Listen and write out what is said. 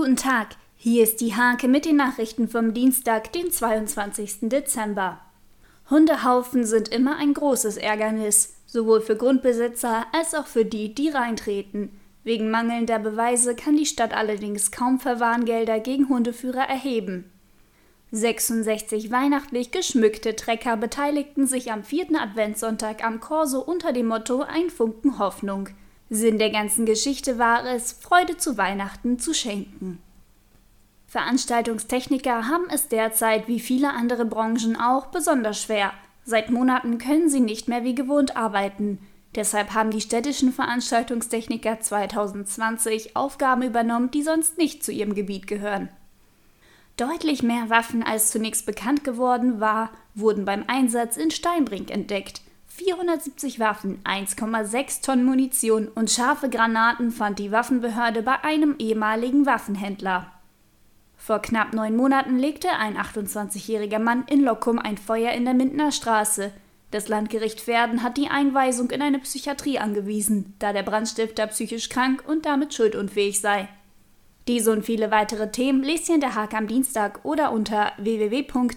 Guten Tag, hier ist die Hake mit den Nachrichten vom Dienstag, den 22. Dezember. Hundehaufen sind immer ein großes Ärgernis, sowohl für Grundbesitzer als auch für die, die reintreten. Wegen mangelnder Beweise kann die Stadt allerdings kaum Verwarngelder gegen Hundeführer erheben. 66 weihnachtlich geschmückte Trecker beteiligten sich am vierten Adventssonntag am Korso unter dem Motto Ein Funken Hoffnung. Sinn der ganzen Geschichte war es, Freude zu Weihnachten zu schenken. Veranstaltungstechniker haben es derzeit, wie viele andere Branchen auch, besonders schwer. Seit Monaten können sie nicht mehr wie gewohnt arbeiten. Deshalb haben die städtischen Veranstaltungstechniker 2020 Aufgaben übernommen, die sonst nicht zu ihrem Gebiet gehören. Deutlich mehr Waffen als zunächst bekannt geworden war, wurden beim Einsatz in Steinbrink entdeckt. 470 Waffen, 1,6 Tonnen Munition und scharfe Granaten fand die Waffenbehörde bei einem ehemaligen Waffenhändler. Vor knapp neun Monaten legte ein 28-jähriger Mann in Lockum ein Feuer in der Mindener Straße. Das Landgericht Verden hat die Einweisung in eine Psychiatrie angewiesen, da der Brandstifter psychisch krank und damit schuldunfähig sei. Diese und viele weitere Themen lest ihr in der Haag am Dienstag oder unter www.diehag.de.